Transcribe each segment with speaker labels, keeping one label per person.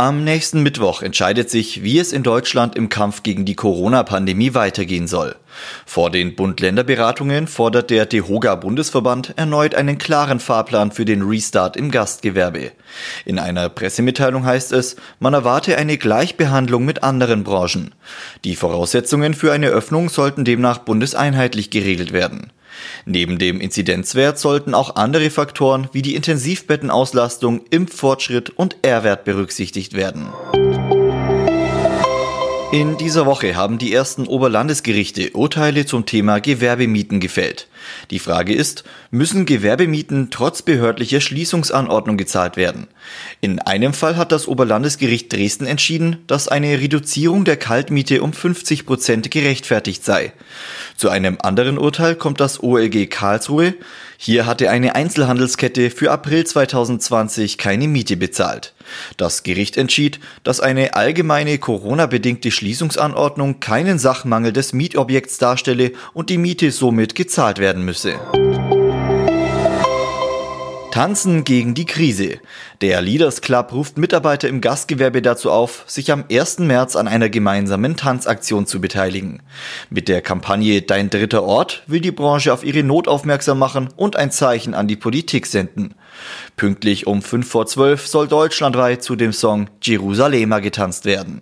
Speaker 1: Am nächsten Mittwoch entscheidet sich, wie es in Deutschland im Kampf gegen die Corona-Pandemie weitergehen soll. Vor den Bund-Länder-Beratungen fordert der DEHOGA-Bundesverband erneut einen klaren Fahrplan für den Restart im Gastgewerbe. In einer Pressemitteilung heißt es, man erwarte eine Gleichbehandlung mit anderen Branchen. Die Voraussetzungen für eine Öffnung sollten demnach bundeseinheitlich geregelt werden. Neben dem Inzidenzwert sollten auch andere Faktoren wie die Intensivbettenauslastung, Impffortschritt und R-Wert berücksichtigt werden. In dieser Woche haben die ersten Oberlandesgerichte Urteile zum Thema Gewerbemieten gefällt. Die Frage ist, müssen Gewerbemieten trotz behördlicher Schließungsanordnung gezahlt werden? In einem Fall hat das Oberlandesgericht Dresden entschieden, dass eine Reduzierung der Kaltmiete um 50 Prozent gerechtfertigt sei. Zu einem anderen Urteil kommt das OLG Karlsruhe. Hier hatte eine Einzelhandelskette für April 2020 keine Miete bezahlt. Das Gericht entschied, dass eine allgemeine Corona-bedingte Schließungsanordnung keinen Sachmangel des Mietobjekts darstelle und die Miete somit gezahlt werden müsse. Tanzen gegen die Krise. Der Leaders Club ruft Mitarbeiter im Gastgewerbe dazu auf, sich am 1. März an einer gemeinsamen Tanzaktion zu beteiligen. Mit der Kampagne Dein dritter Ort will die Branche auf ihre Not aufmerksam machen und ein Zeichen an die Politik senden. Pünktlich um 5 vor 12 soll deutschlandweit zu dem Song Jerusalema getanzt werden.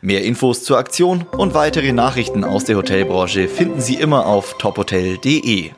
Speaker 1: Mehr Infos zur Aktion und weitere Nachrichten aus der Hotelbranche finden Sie immer auf tophotel.de.